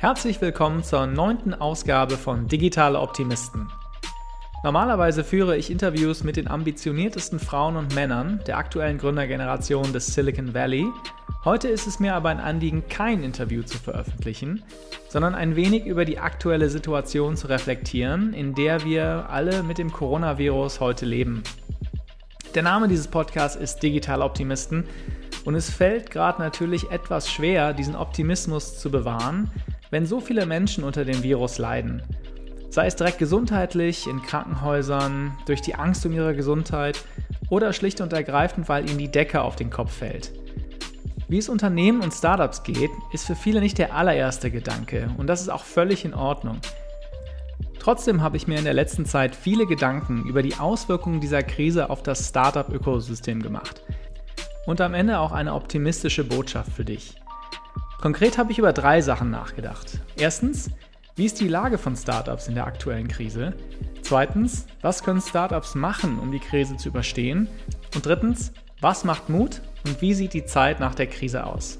Herzlich willkommen zur neunten Ausgabe von Digitale Optimisten. Normalerweise führe ich Interviews mit den ambitioniertesten Frauen und Männern der aktuellen Gründergeneration des Silicon Valley. Heute ist es mir aber ein Anliegen, kein Interview zu veröffentlichen, sondern ein wenig über die aktuelle Situation zu reflektieren, in der wir alle mit dem Coronavirus heute leben. Der Name dieses Podcasts ist Digitale Optimisten und es fällt gerade natürlich etwas schwer, diesen Optimismus zu bewahren, wenn so viele Menschen unter dem Virus leiden. Sei es direkt gesundheitlich, in Krankenhäusern, durch die Angst um ihre Gesundheit oder schlicht und ergreifend, weil ihnen die Decke auf den Kopf fällt. Wie es Unternehmen und Startups geht, ist für viele nicht der allererste Gedanke und das ist auch völlig in Ordnung. Trotzdem habe ich mir in der letzten Zeit viele Gedanken über die Auswirkungen dieser Krise auf das Startup-Ökosystem gemacht. Und am Ende auch eine optimistische Botschaft für dich. Konkret habe ich über drei Sachen nachgedacht. Erstens, wie ist die Lage von Startups in der aktuellen Krise? Zweitens, was können Startups machen, um die Krise zu überstehen? Und drittens, was macht Mut und wie sieht die Zeit nach der Krise aus?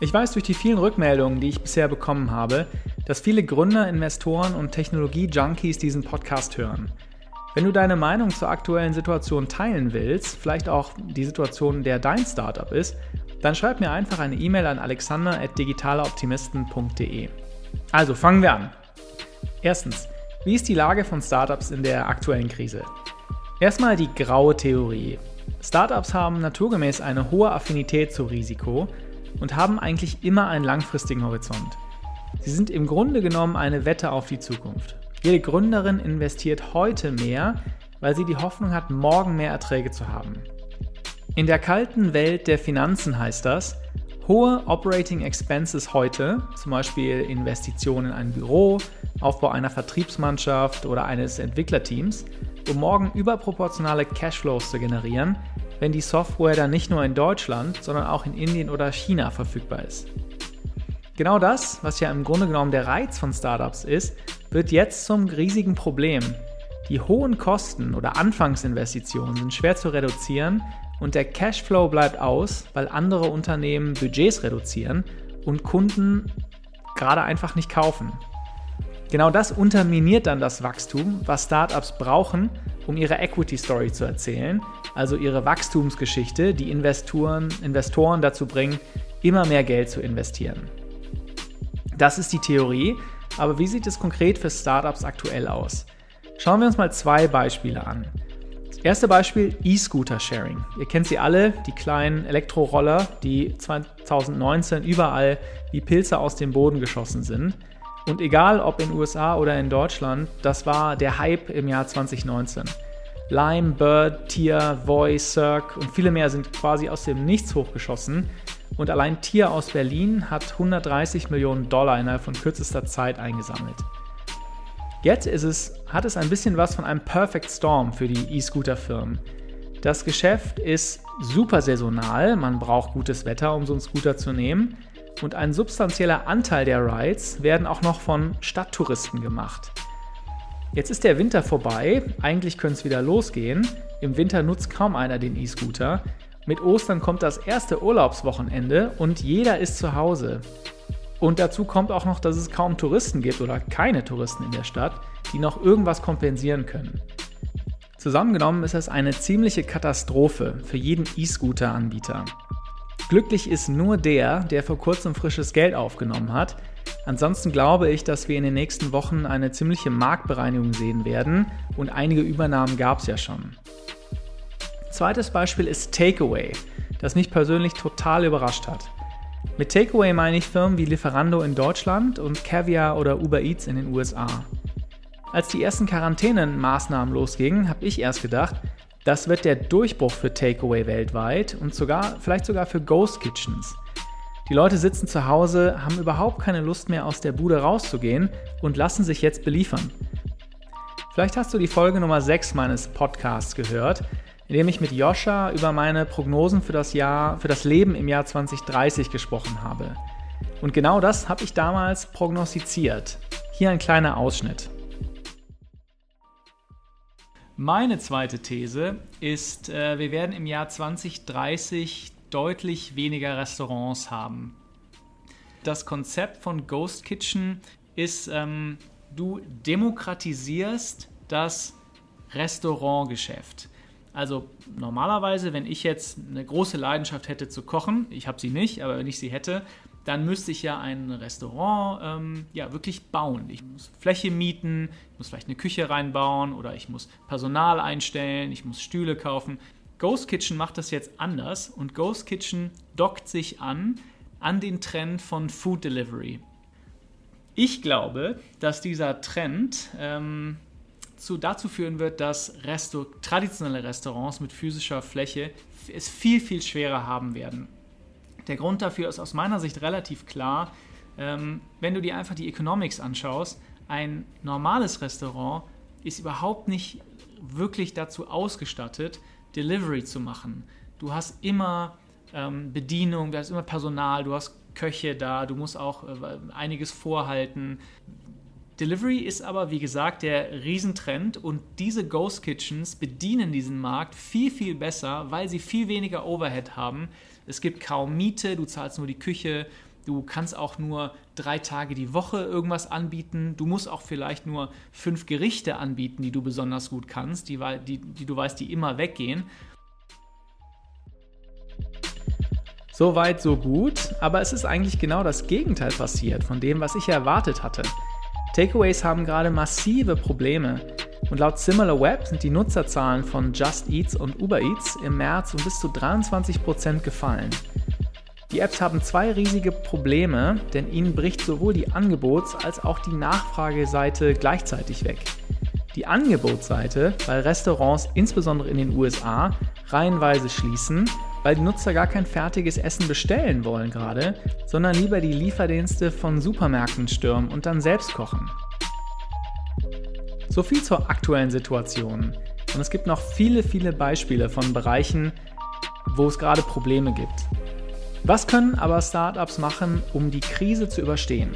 Ich weiß durch die vielen Rückmeldungen, die ich bisher bekommen habe, dass viele Gründer, Investoren und Technologie-Junkies diesen Podcast hören. Wenn du deine Meinung zur aktuellen Situation teilen willst, vielleicht auch die Situation, der dein Startup ist, dann schreib mir einfach eine E-Mail an alexander.digitaleoptimisten.de. Also fangen wir an. Erstens, wie ist die Lage von Startups in der aktuellen Krise? Erstmal die graue Theorie. Startups haben naturgemäß eine hohe Affinität zu Risiko und haben eigentlich immer einen langfristigen Horizont. Sie sind im Grunde genommen eine Wette auf die Zukunft. Jede Gründerin investiert heute mehr, weil sie die Hoffnung hat, morgen mehr Erträge zu haben. In der kalten Welt der Finanzen heißt das, hohe Operating Expenses heute, zum Beispiel Investitionen in ein Büro, Aufbau einer Vertriebsmannschaft oder eines Entwicklerteams, um morgen überproportionale Cashflows zu generieren, wenn die Software dann nicht nur in Deutschland, sondern auch in Indien oder China verfügbar ist. Genau das, was ja im Grunde genommen der Reiz von Startups ist, wird jetzt zum riesigen Problem. Die hohen Kosten oder Anfangsinvestitionen sind schwer zu reduzieren und der Cashflow bleibt aus, weil andere Unternehmen Budgets reduzieren und Kunden gerade einfach nicht kaufen. Genau das unterminiert dann das Wachstum, was Startups brauchen, um ihre Equity Story zu erzählen, also ihre Wachstumsgeschichte, die Investoren, Investoren dazu bringen, immer mehr Geld zu investieren. Das ist die Theorie, aber wie sieht es konkret für Startups aktuell aus? Schauen wir uns mal zwei Beispiele an. Erste Beispiel E-Scooter-Sharing. Ihr kennt sie alle, die kleinen Elektroroller, die 2019 überall wie Pilze aus dem Boden geschossen sind. Und egal ob in USA oder in Deutschland, das war der Hype im Jahr 2019. Lime, Bird, Tier, Voy, Cirque und viele mehr sind quasi aus dem Nichts hochgeschossen. Und allein Tier aus Berlin hat 130 Millionen Dollar innerhalb von kürzester Zeit eingesammelt. Jetzt ist es, hat es ein bisschen was von einem Perfect Storm für die E-Scooter-Firmen. Das Geschäft ist super saisonal, man braucht gutes Wetter, um so einen Scooter zu nehmen. Und ein substanzieller Anteil der Rides werden auch noch von Stadttouristen gemacht. Jetzt ist der Winter vorbei, eigentlich könnte es wieder losgehen. Im Winter nutzt kaum einer den E-Scooter. Mit Ostern kommt das erste Urlaubswochenende und jeder ist zu Hause. Und dazu kommt auch noch, dass es kaum Touristen gibt oder keine Touristen in der Stadt, die noch irgendwas kompensieren können. Zusammengenommen ist das eine ziemliche Katastrophe für jeden E-Scooter-Anbieter. Glücklich ist nur der, der vor kurzem frisches Geld aufgenommen hat. Ansonsten glaube ich, dass wir in den nächsten Wochen eine ziemliche Marktbereinigung sehen werden und einige Übernahmen gab es ja schon. Zweites Beispiel ist Takeaway, das mich persönlich total überrascht hat. Mit Takeaway meine ich Firmen wie Lieferando in Deutschland und Caviar oder Uber Eats in den USA. Als die ersten Quarantänenmaßnahmen losgingen, habe ich erst gedacht, das wird der Durchbruch für Takeaway weltweit und sogar, vielleicht sogar für Ghost Kitchens. Die Leute sitzen zu Hause, haben überhaupt keine Lust mehr aus der Bude rauszugehen und lassen sich jetzt beliefern. Vielleicht hast du die Folge Nummer 6 meines Podcasts gehört in dem ich mit Joscha über meine Prognosen für das Jahr, für das Leben im Jahr 2030 gesprochen habe. Und genau das habe ich damals prognostiziert. Hier ein kleiner Ausschnitt. Meine zweite These ist, äh, wir werden im Jahr 2030 deutlich weniger Restaurants haben. Das Konzept von Ghost Kitchen ist, ähm, du demokratisierst das Restaurantgeschäft. Also normalerweise, wenn ich jetzt eine große Leidenschaft hätte zu kochen, ich habe sie nicht, aber wenn ich sie hätte, dann müsste ich ja ein Restaurant ähm, ja, wirklich bauen. Ich muss Fläche mieten, ich muss vielleicht eine Küche reinbauen oder ich muss Personal einstellen, ich muss Stühle kaufen. Ghost Kitchen macht das jetzt anders und Ghost Kitchen dockt sich an an den Trend von Food Delivery. Ich glaube, dass dieser Trend ähm, zu, dazu führen wird, dass Resto traditionelle Restaurants mit physischer Fläche es viel, viel schwerer haben werden. Der Grund dafür ist aus meiner Sicht relativ klar. Ähm, wenn du dir einfach die Economics anschaust, ein normales Restaurant ist überhaupt nicht wirklich dazu ausgestattet, Delivery zu machen. Du hast immer ähm, Bedienung, du hast immer Personal, du hast Köche da, du musst auch äh, einiges vorhalten. Delivery ist aber, wie gesagt, der Riesentrend und diese Ghost Kitchens bedienen diesen Markt viel, viel besser, weil sie viel weniger Overhead haben. Es gibt kaum Miete, du zahlst nur die Küche, du kannst auch nur drei Tage die Woche irgendwas anbieten. Du musst auch vielleicht nur fünf Gerichte anbieten, die du besonders gut kannst, die, die, die du weißt, die immer weggehen. So weit, so gut, aber es ist eigentlich genau das Gegenteil passiert von dem, was ich erwartet hatte. Takeaways haben gerade massive Probleme und laut SimilarWeb sind die Nutzerzahlen von Just Eats und Uber Eats im März um bis zu 23% gefallen. Die Apps haben zwei riesige Probleme, denn ihnen bricht sowohl die Angebots- als auch die Nachfrageseite gleichzeitig weg. Die Angebotsseite, weil Restaurants insbesondere in den USA reihenweise schließen weil die Nutzer gar kein fertiges Essen bestellen wollen gerade, sondern lieber die Lieferdienste von Supermärkten stürmen und dann selbst kochen. So viel zur aktuellen Situation. Und es gibt noch viele, viele Beispiele von Bereichen, wo es gerade Probleme gibt. Was können aber Startups machen, um die Krise zu überstehen?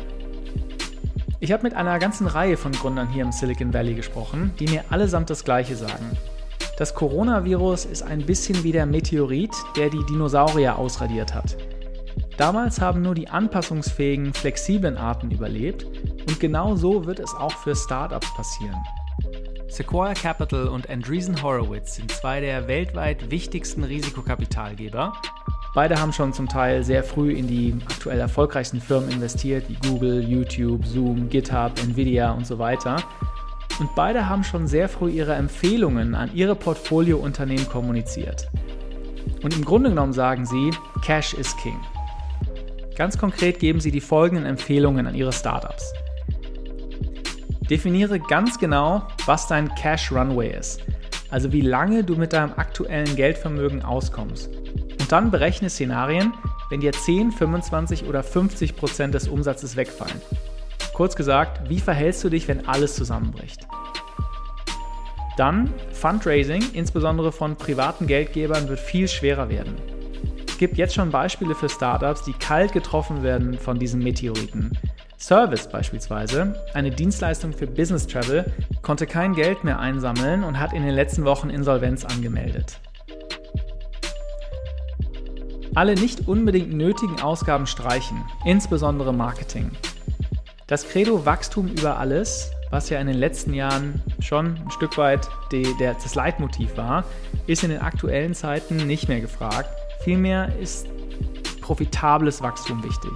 Ich habe mit einer ganzen Reihe von Gründern hier im Silicon Valley gesprochen, die mir allesamt das Gleiche sagen. Das Coronavirus ist ein bisschen wie der Meteorit, der die Dinosaurier ausradiert hat. Damals haben nur die anpassungsfähigen, flexiblen Arten überlebt und genau so wird es auch für Startups passieren. Sequoia Capital und Andreessen Horowitz sind zwei der weltweit wichtigsten Risikokapitalgeber. Beide haben schon zum Teil sehr früh in die aktuell erfolgreichsten Firmen investiert, wie Google, YouTube, Zoom, GitHub, Nvidia und so weiter und beide haben schon sehr früh ihre Empfehlungen an ihre Portfoliounternehmen kommuniziert. Und im Grunde genommen sagen sie, Cash is King. Ganz konkret geben sie die folgenden Empfehlungen an ihre Startups. Definiere ganz genau, was dein Cash Runway ist, also wie lange du mit deinem aktuellen Geldvermögen auskommst. Und dann berechne Szenarien, wenn dir 10, 25 oder 50 Prozent des Umsatzes wegfallen. Kurz gesagt, wie verhältst du dich, wenn alles zusammenbricht? Dann Fundraising, insbesondere von privaten Geldgebern, wird viel schwerer werden. Es gibt jetzt schon Beispiele für Startups, die kalt getroffen werden von diesen Meteoriten. Service beispielsweise, eine Dienstleistung für Business Travel, konnte kein Geld mehr einsammeln und hat in den letzten Wochen Insolvenz angemeldet. Alle nicht unbedingt nötigen Ausgaben streichen, insbesondere Marketing. Das Credo Wachstum über alles, was ja in den letzten Jahren schon ein Stück weit die, der, das Leitmotiv war, ist in den aktuellen Zeiten nicht mehr gefragt. Vielmehr ist profitables Wachstum wichtig.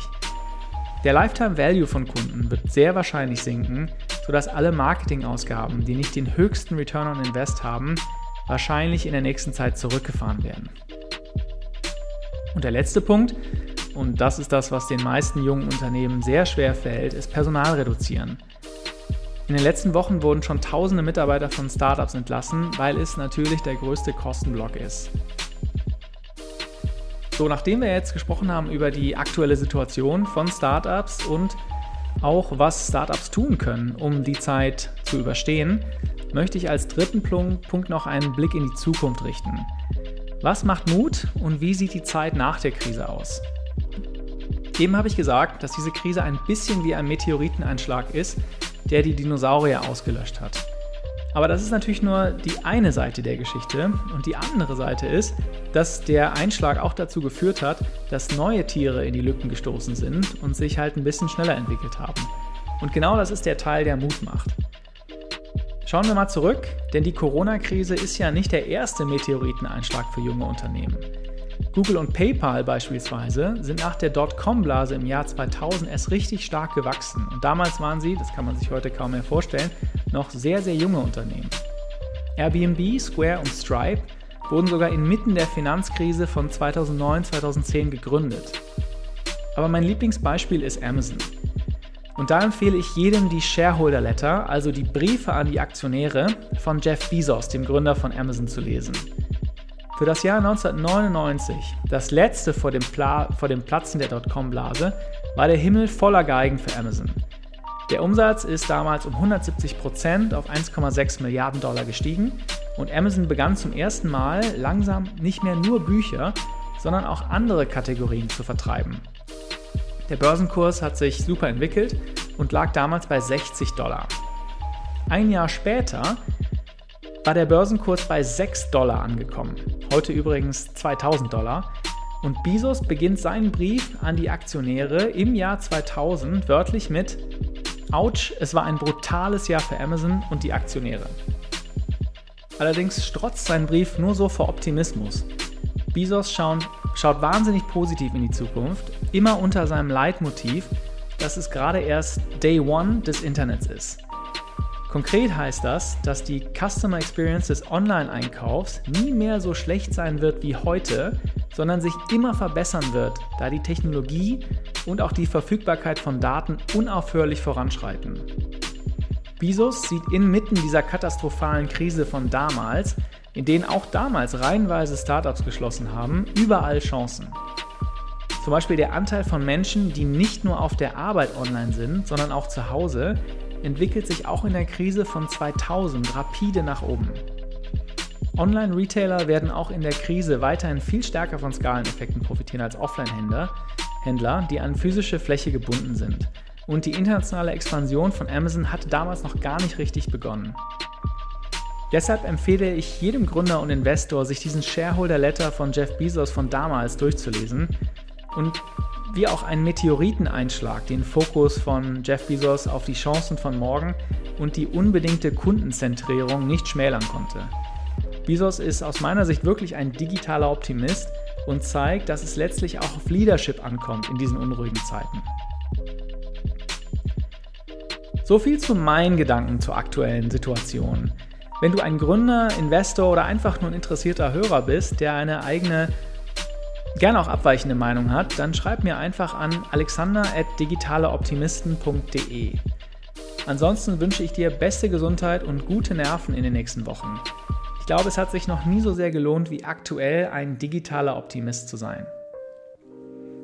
Der Lifetime Value von Kunden wird sehr wahrscheinlich sinken, sodass alle Marketingausgaben, die nicht den höchsten Return on Invest haben, wahrscheinlich in der nächsten Zeit zurückgefahren werden. Und der letzte Punkt, und das ist das, was den meisten jungen Unternehmen sehr schwer fällt, ist Personal reduzieren. In den letzten Wochen wurden schon tausende Mitarbeiter von Startups entlassen, weil es natürlich der größte Kostenblock ist. So, nachdem wir jetzt gesprochen haben über die aktuelle Situation von Startups und auch was Startups tun können, um die Zeit zu überstehen, möchte ich als dritten Punkt noch einen Blick in die Zukunft richten. Was macht Mut und wie sieht die Zeit nach der Krise aus? Eben habe ich gesagt, dass diese Krise ein bisschen wie ein Meteoriteneinschlag ist, der die Dinosaurier ausgelöscht hat. Aber das ist natürlich nur die eine Seite der Geschichte. Und die andere Seite ist, dass der Einschlag auch dazu geführt hat, dass neue Tiere in die Lücken gestoßen sind und sich halt ein bisschen schneller entwickelt haben. Und genau das ist der Teil, der Mut macht. Schauen wir mal zurück, denn die Corona-Krise ist ja nicht der erste Meteoriteneinschlag für junge Unternehmen. Google und PayPal beispielsweise sind nach der Dotcom-Blase im Jahr 2000 erst richtig stark gewachsen. Und damals waren sie, das kann man sich heute kaum mehr vorstellen, noch sehr, sehr junge Unternehmen. Airbnb, Square und Stripe wurden sogar inmitten der Finanzkrise von 2009-2010 gegründet. Aber mein Lieblingsbeispiel ist Amazon. Und da empfehle ich jedem die Shareholder Letter, also die Briefe an die Aktionäre von Jeff Bezos, dem Gründer von Amazon, zu lesen. Für das Jahr 1999, das letzte vor dem, Pla vor dem Platzen der Dotcom-Blase, war der Himmel voller Geigen für Amazon. Der Umsatz ist damals um 170 Prozent auf 1,6 Milliarden Dollar gestiegen und Amazon begann zum ersten Mal langsam nicht mehr nur Bücher, sondern auch andere Kategorien zu vertreiben. Der Börsenkurs hat sich super entwickelt und lag damals bei 60 Dollar. Ein Jahr später war der Börsenkurs bei 6 Dollar angekommen, heute übrigens 2000 Dollar. Und Bezos beginnt seinen Brief an die Aktionäre im Jahr 2000 wörtlich mit Autsch, es war ein brutales Jahr für Amazon und die Aktionäre. Allerdings strotzt sein Brief nur so vor Optimismus. Bezos schauen, schaut wahnsinnig positiv in die Zukunft, immer unter seinem Leitmotiv, dass es gerade erst Day One des Internets ist. Konkret heißt das, dass die Customer Experience des Online-Einkaufs nie mehr so schlecht sein wird wie heute, sondern sich immer verbessern wird, da die Technologie und auch die Verfügbarkeit von Daten unaufhörlich voranschreiten. Bezos sieht inmitten dieser katastrophalen Krise von damals, in denen auch damals reihenweise Startups geschlossen haben, überall Chancen. Zum Beispiel der Anteil von Menschen, die nicht nur auf der Arbeit online sind, sondern auch zu Hause, entwickelt sich auch in der Krise von 2000 rapide nach oben. Online-Retailer werden auch in der Krise weiterhin viel stärker von Skaleneffekten profitieren als Offline-Händler, Händler, die an physische Fläche gebunden sind. Und die internationale Expansion von Amazon hatte damals noch gar nicht richtig begonnen. Deshalb empfehle ich jedem Gründer und Investor, sich diesen Shareholder Letter von Jeff Bezos von damals durchzulesen und wie auch ein Meteoriteneinschlag den Fokus von Jeff Bezos auf die Chancen von morgen und die unbedingte Kundenzentrierung nicht schmälern konnte. Bezos ist aus meiner Sicht wirklich ein digitaler Optimist und zeigt, dass es letztlich auch auf Leadership ankommt in diesen unruhigen Zeiten. So viel zu meinen Gedanken zur aktuellen Situation. Wenn du ein Gründer, Investor oder einfach nur ein interessierter Hörer bist, der eine eigene gerne auch abweichende Meinung hat, dann schreib mir einfach an alexander.digitaleoptimisten.de. Ansonsten wünsche ich dir beste Gesundheit und gute Nerven in den nächsten Wochen. Ich glaube, es hat sich noch nie so sehr gelohnt, wie aktuell ein digitaler Optimist zu sein.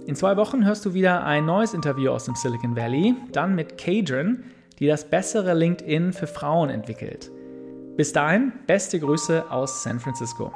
In zwei Wochen hörst du wieder ein neues Interview aus dem Silicon Valley, dann mit Kadron, die das bessere LinkedIn für Frauen entwickelt. Bis dahin, beste Grüße aus San Francisco.